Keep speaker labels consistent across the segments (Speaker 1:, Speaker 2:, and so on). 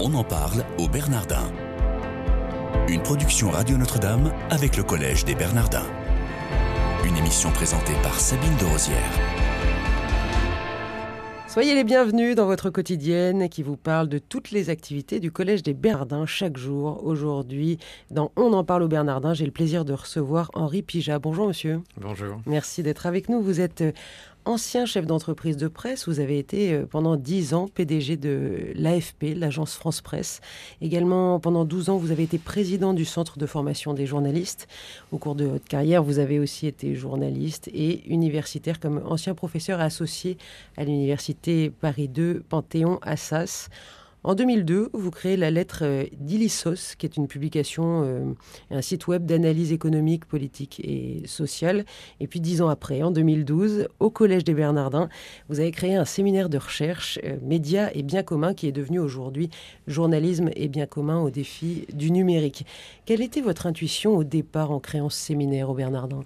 Speaker 1: On en parle au Bernardin. Une production Radio Notre-Dame avec le Collège des Bernardins. Une émission présentée par Sabine de Rosière.
Speaker 2: Soyez les bienvenus dans votre quotidienne qui vous parle de toutes les activités du Collège des Bernardins chaque jour. Aujourd'hui, dans On en parle au Bernardin, j'ai le plaisir de recevoir Henri Pija. Bonjour monsieur.
Speaker 3: Bonjour.
Speaker 2: Merci d'être avec nous. Vous êtes ancien chef d'entreprise de presse. Vous avez été euh, pendant 10 ans PDG de l'AFP, l'agence France Presse. Également, pendant 12 ans, vous avez été président du Centre de formation des journalistes. Au cours de votre carrière, vous avez aussi été journaliste et universitaire comme ancien professeur associé à l'université Paris 2 Panthéon-Assas. En 2002, vous créez la lettre euh, d'Illisos, qui est une publication, euh, un site web d'analyse économique, politique et sociale. Et puis dix ans après, en 2012, au Collège des Bernardins, vous avez créé un séminaire de recherche, euh, Médias et biens communs, qui est devenu aujourd'hui Journalisme et biens communs au défi du numérique. Quelle était votre intuition au départ en créant ce séminaire au Bernardin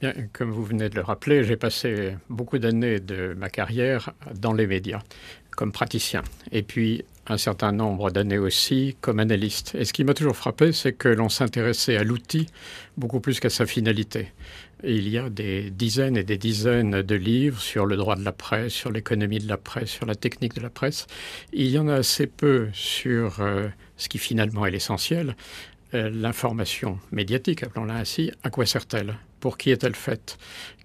Speaker 3: Bien, comme vous venez de le rappeler, j'ai passé beaucoup d'années de ma carrière dans les médias comme praticien. Et puis un certain nombre d'années aussi comme analyste. Et ce qui m'a toujours frappé, c'est que l'on s'intéressait à l'outil beaucoup plus qu'à sa finalité. Il y a des dizaines et des dizaines de livres sur le droit de la presse, sur l'économie de la presse, sur la technique de la presse. Il y en a assez peu sur euh, ce qui finalement est l'essentiel, euh, l'information médiatique, appelons-la ainsi. À quoi sert-elle? Pour qui est-elle faite?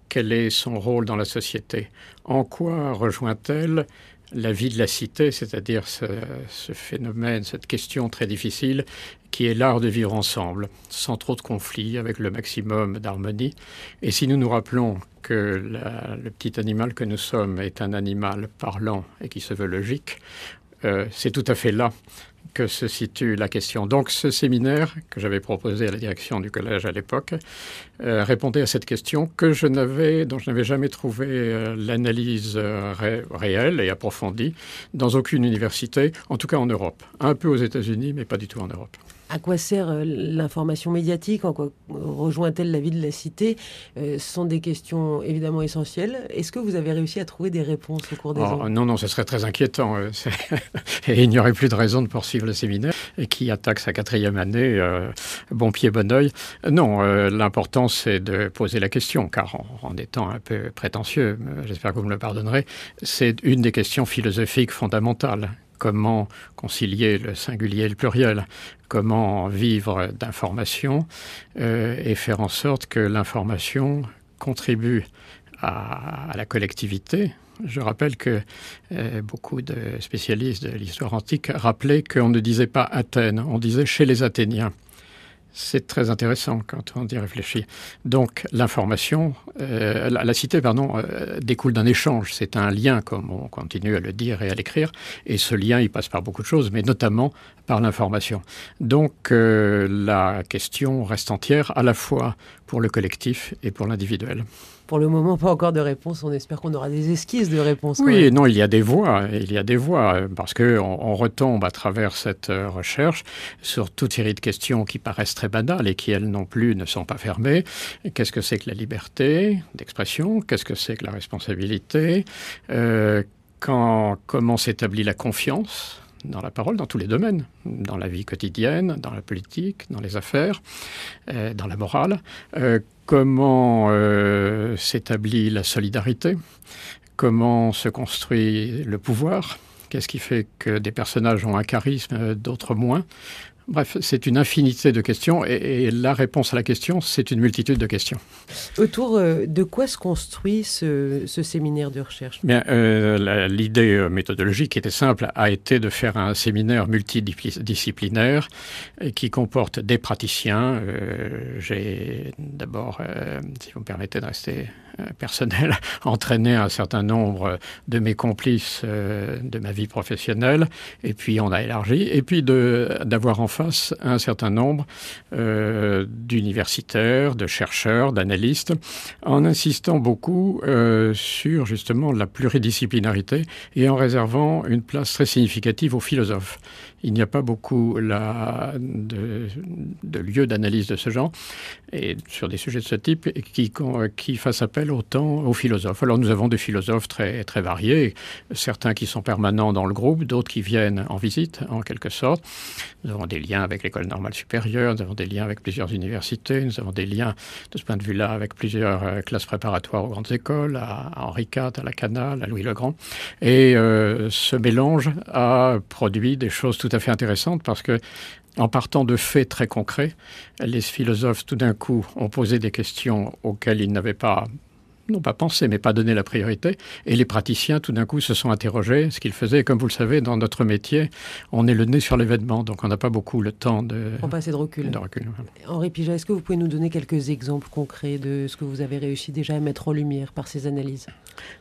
Speaker 3: Quel est son rôle dans la société? En quoi rejoint-elle la vie de la cité, c'est-à-dire ce, phénomène, cette question très difficile qui est l'art de vivre ensemble, sans trop de conflits, avec le maximum d'harmonie. Et si nous nous rappelons que le petit animal que nous sommes est un animal parlant et qui se veut logique, euh, c'est tout à fait là que se situe la question. Donc ce séminaire que j'avais proposé à la direction du collège à l'époque euh, répondait à cette question que je n'avais, dont je n'avais jamais trouvé euh, l'analyse euh, réelle et approfondie dans aucune université, en tout cas en Europe. Un peu aux États-Unis, mais pas du tout en Europe.
Speaker 2: À quoi sert l'information médiatique? En quoi rejoint-elle la vie de la cité? Ce sont des questions évidemment essentielles. Est-ce que vous avez réussi à trouver des réponses au cours des
Speaker 3: oh,
Speaker 2: ans?
Speaker 3: Non, non, ce serait très inquiétant. Et il n'y aurait plus de raison de poursuivre le séminaire. Et qui attaque sa quatrième année, bon pied, bon oeil. Non, l'important c'est de poser la question, car en, étant un peu prétentieux, j'espère que vous me le pardonnerez, c'est une des questions philosophiques fondamentales comment concilier le singulier et le pluriel, comment vivre d'information euh, et faire en sorte que l'information contribue à, la collectivité. Je rappelle que euh, beaucoup de spécialistes de l'histoire antique rappelaient qu'on ne disait pas Athènes, on disait chez les Athéniens. C'est très intéressant quand on y réfléchit. Donc l'information, euh, la, cité, pardon, euh, découle d'un échange. C'est un lien, comme on continue à le dire et à l'écrire. Et ce lien, il passe par beaucoup de choses, mais notamment par l'information. Donc la question reste entière à la fois pour le collectif et pour l'individuel.
Speaker 2: Pour le moment, pas encore de réponse. On espère qu'on aura des esquisses de réponse.
Speaker 3: Oui, non, il y a des voies. Il y a des voies parce que on, retombe à travers cette euh, recherche sur toute série de questions qui paraissent très banales et qui elles non plus ne sont pas fermées. Qu'est-ce que c'est que la liberté d'expression? Qu'est-ce que c'est que la responsabilité? Euh, quand, Comment s'établit la confiance? Dans la parole, dans tous les domaines, dans la vie quotidienne, dans la politique, dans les affaires, euh, dans la morale. Euh, comment euh, s'établit la solidarité? Comment se construit le pouvoir? Qu'est-ce qui fait que des personnages ont un charisme, d'autres moins? Bref, c'est une infinité de questions et, la réponse à la question, c'est une multitude de questions.
Speaker 2: Autour euh, de quoi se construit ce, séminaire de recherche?
Speaker 3: Bien, euh, l'idée euh, méthodologique était simple, a été de faire un séminaire multidisciplinaire qui comporte des praticiens. J'ai d'abord, si vous me permettez de rester personnel, entraîné un certain nombre de mes complices de ma vie professionnelle, et puis on a élargi, et puis d'avoir enfin face à un certain nombre euh, d'universitaires, de chercheurs, d'analystes, en insistant beaucoup euh, sur justement la pluridisciplinarité et en réservant une place très significative aux philosophes. Il n'y a pas beaucoup de lieux d'analyse de ce genre et sur des sujets de ce type qui, qui fassent appel autant aux philosophes. Alors nous avons des philosophes très, très variés, certains qui sont permanents dans le groupe, d'autres qui viennent en visite en quelque sorte. Nous avons des liens avec l'école normale supérieure, nous avons des liens avec plusieurs universités, nous avons des liens de ce point de vue-là avec plusieurs euh, classes préparatoires aux grandes écoles, à, Henri IV, à la Canale, à Louis le Grand. Et euh, ce mélange a produit des choses tout à fait intéressantes parce que en partant de faits très concrets, les philosophes tout d'un coup ont posé des questions auxquelles ils n'avaient pas non pas pensé, mais pas donné la priorité. Et les praticiens, tout d'un coup, se sont interrogés, ce qu'ils faisaient. comme vous le savez, dans notre métier, on est le nez sur l'événement, donc on n'a pas beaucoup le temps de...
Speaker 2: Pour passer de recul.
Speaker 3: De recul
Speaker 2: Henri Pija, est-ce que vous pouvez nous donner quelques exemples concrets de ce que vous avez réussi déjà à mettre en lumière par ces analyses?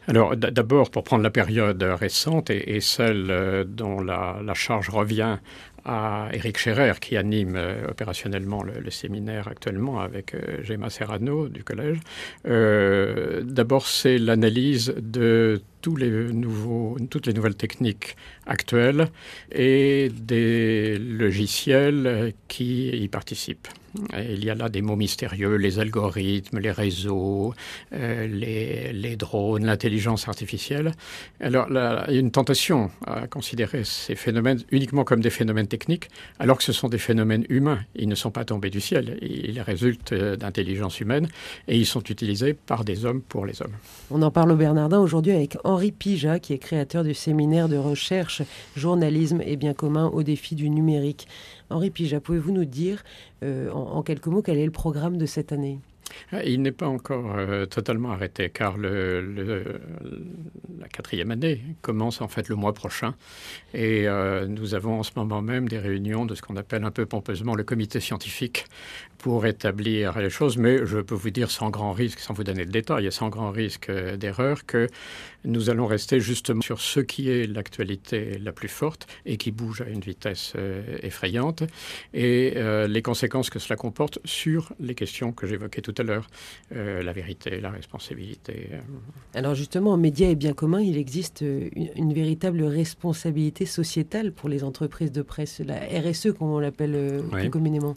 Speaker 3: Alors, d'abord, pour prendre la période récente et, celle euh, dont la, la charge revient à Eric Scherer, qui anime euh, opérationnellement le, séminaire actuellement avec euh, Gemma Serrano du collège. Euh, d'abord, c'est l'analyse de toutes les nouvelles techniques actuelles et des logiciels qui y participent. Il y a là des mots mystérieux, les algorithmes, les réseaux, euh, les, drones, l'intelligence artificielle. Alors là, il y a une tentation à considérer ces phénomènes uniquement comme des phénomènes techniques, alors que ce sont des phénomènes humains. Ils ne sont pas tombés du ciel, ils résultent d'intelligence humaine et ils sont utilisés par des hommes pour les hommes.
Speaker 2: On en parle au Bernardin aujourd'hui avec Henri Pija, qui est créateur du séminaire de recherche Journalisme et bien commun au défi du numérique. Henri Pija, pouvez-vous nous dire euh, en, quelques mots quel est le programme de cette année?
Speaker 3: Il n'est pas encore euh, totalement arrêté car la quatrième année commence en fait le mois prochain. Et euh, nous avons en ce moment même des réunions de ce qu'on appelle un peu pompeusement le comité scientifique pour établir les choses, mais je peux vous dire sans grand risque, sans vous donner le détail, et sans grand risque euh, d'erreur, que nous allons rester justement sur ce qui est l'actualité la plus forte et qui bouge à une vitesse effrayante, et les conséquences que cela comporte sur les questions que j'évoquais tout à l'heure, la vérité, la responsabilité.
Speaker 2: Alors justement, en médias et bien commun, il existe une, véritable responsabilité sociétale pour les entreprises de presse, la RSE comme on l'appelle plus communément.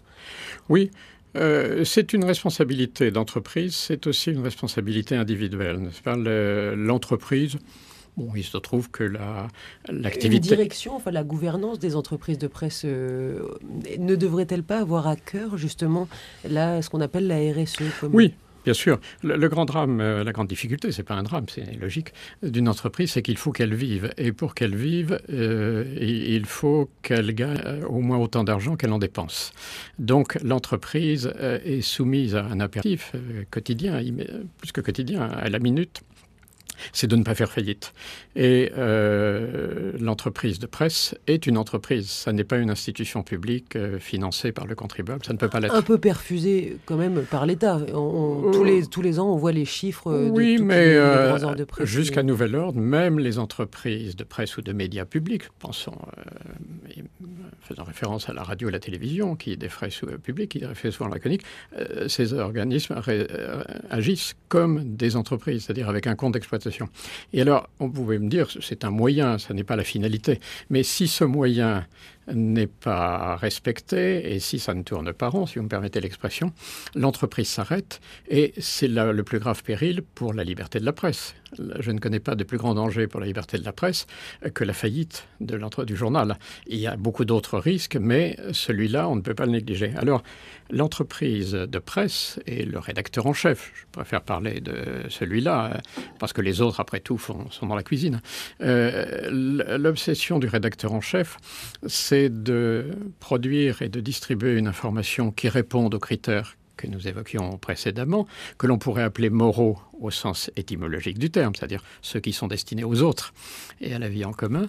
Speaker 3: Oui. Euh, c'est une responsabilité d'entreprise, c'est aussi une responsabilité individuelle. L'entreprise, bon, il se trouve que l'activité...
Speaker 2: La, direction, enfin la gouvernance des entreprises de presse euh, ne devrait-elle pas avoir à cœur justement là, ce qu'on appelle la RSE
Speaker 3: Oui, Bien sûr. Le, grand drame, euh, la grande difficulté, c'est pas un drame, c'est logique, d'une entreprise, c'est qu'il faut qu'elle vive. Et pour qu'elle vive, euh, il faut qu'elle gagne au moins autant d'argent qu'elle en dépense. Donc l'entreprise est soumise à un impératif quotidien, plus que quotidien, à la minute c'est de ne pas faire faillite. Et euh, l'entreprise de presse est une entreprise. Ça n'est pas une institution publique euh, financée par le contribuable. Ça ne peut pas l'être.
Speaker 2: Un peu perfusée quand même par l'État. tous, les, tous les ans, on voit les chiffres de
Speaker 3: oui,
Speaker 2: mais
Speaker 3: euh, de presse. Jusqu'à nouvel ordre, même les entreprises de presse ou de médias publics, pensons, faisant référence à la radio et la télévision, qui est des frais publics, qui est souvent laconique, ces organismes agissent comme des entreprises, c'est-à-dire avec un compte d'exploitation et alors, on pouvait me dire, c'est un moyen, ça n'est pas la finalité. Mais si ce moyen n'est pas respecté et si ça ne tourne pas rond, si vous me permettez l'expression, l'entreprise s'arrête et c'est le plus grave péril pour la liberté de la presse. Je ne connais pas de plus grand danger pour la liberté de la presse que la faillite de du journal. Il y a beaucoup d'autres risques, mais celui-là, on ne peut pas le négliger. Alors, l'entreprise de presse et le rédacteur en chef, je préfère parler de celui-là, parce que les autres, après tout, sont dans la cuisine. Euh, l'obsession du rédacteur en chef, c'est de produire et de distribuer une information qui réponde aux critères que nous évoquions précédemment, que l'on pourrait appeler moraux au sens étymologique du terme, c'est-à-dire ceux qui sont destinés aux autres et à la vie en commun,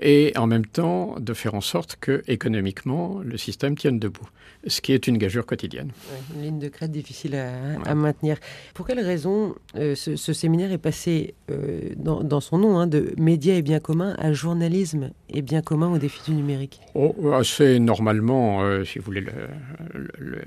Speaker 3: et en même temps de faire en sorte que économiquement le système tienne debout, ce qui est une gageure quotidienne.
Speaker 2: une ligne de crête difficile à, maintenir. Pour quelle raison euh, ce, séminaire est passé euh, dans, son nom hein, de médias et biens communs à journalisme et biens communs au défi du numérique
Speaker 3: oh, Assez normalement, euh, si vous voulez, le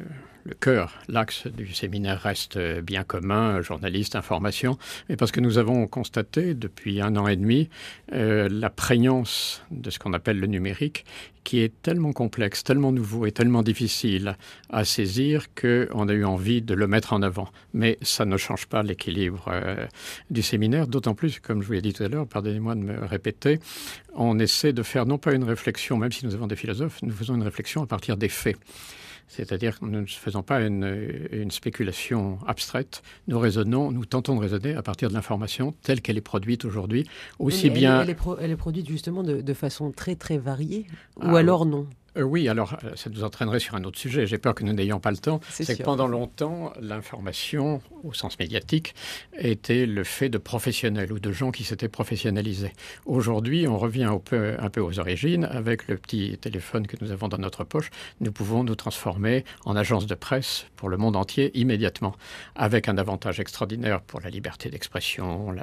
Speaker 3: le cœur, l'axe du séminaire reste bien commun, journaliste, information, mais parce que nous avons constaté depuis un an et demi euh, la prégnance de ce qu'on appelle le numérique, qui est tellement complexe, tellement nouveau et tellement difficile à saisir qu'on a eu envie de le mettre en avant. Mais ça ne change pas l'équilibre euh, du séminaire, d'autant plus, comme je vous l'ai dit tout à l'heure, pardonnez-moi de me répéter, on essaie de faire non pas une réflexion, même si nous avons des philosophes, nous faisons une réflexion à partir des faits. C'est-à-dire que nous ne faisons pas une, spéculation abstraite, nous raisonnons, nous tentons de raisonner à partir de l'information telle qu'elle est produite aujourd'hui, aussi bien...
Speaker 2: Elle, est produite justement de, façon très très variée, ou ah, alors non?
Speaker 3: Euh, oui, alors euh, ça nous entraînerait sur un autre sujet. J'ai peur que nous n'ayons pas le temps. C'est que pendant longtemps, l'information, au sens médiatique, était le fait de professionnels ou de gens qui s'étaient professionnalisés. Aujourd'hui, on revient un peu, un peu aux origines. Avec le petit téléphone que nous avons dans notre poche, nous pouvons nous transformer en agence de presse pour le monde entier immédiatement, avec un avantage extraordinaire pour la liberté d'expression,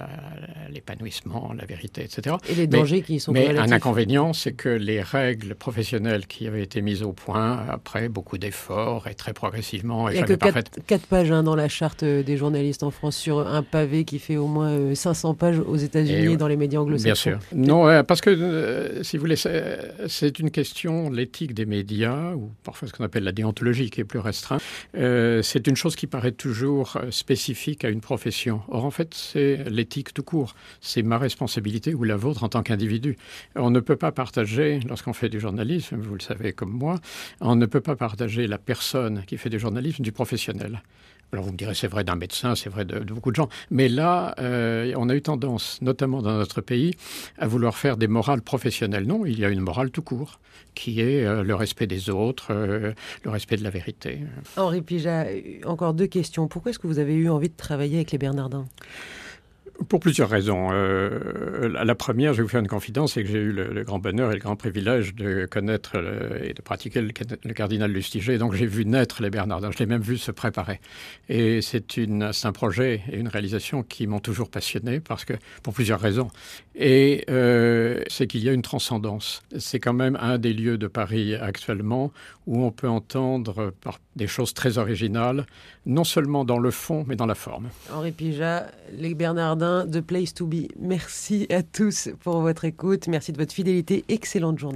Speaker 3: l'épanouissement, la, vérité, etc.
Speaker 2: Et les dangers qui sont
Speaker 3: Mais un inconvénient, c'est que les règles professionnelles qui avait été mise au point après beaucoup d'efforts et très progressivement.
Speaker 2: Il n'y a que 4, pages hein, dans la charte des journalistes en France sur un pavé qui fait au moins 500 euh, pages aux États-Unis dans les médias anglo-saxons.
Speaker 3: Bien sûr. Non, parce que, euh, si vous voulez, c'est une question, l'éthique des médias, ou parfois ce qu'on appelle la déontologie qui est plus restreint, euh, c'est une chose qui paraît toujours spécifique à une profession. Or, en fait, c'est l'éthique tout court. C'est ma responsabilité ou la vôtre en tant qu'individu. On ne peut pas partager, lorsqu'on fait du journalisme, vous le savez, savez comme moi, on ne peut pas partager la personne qui fait du journalisme du professionnel. Alors vous me direz, c'est vrai d'un médecin, c'est vrai de, beaucoup de gens. Mais là, euh, on a eu tendance, notamment dans notre pays, à vouloir faire des morales professionnelles. Non, il y a une morale tout court, qui est euh, le respect des autres, euh, le respect de la vérité.
Speaker 2: Henri Pija, encore deux questions. Pourquoi est-ce que vous avez eu envie de travailler avec les Bernardins?
Speaker 3: Pour plusieurs raisons. Euh, la première, je vais vous faire une confidence, c'est que j'ai eu le, grand bonheur et le grand privilège de connaître et de pratiquer le, cardinal Lustiger. Donc j'ai vu naître les Bernardins, je l'ai même vu se préparer. Et c'est un projet et une réalisation qui m'ont toujours passionné parce que pour plusieurs raisons. Et euh, c'est qu'il y a une transcendance. C'est quand même un des lieux de Paris actuellement où on peut entendre des choses très originales, non seulement dans le fond, mais dans la forme.
Speaker 2: Henri Pija, les Bernardins, The Place to Be. Merci à tous pour votre écoute. Merci de votre fidélité. Excellente journée.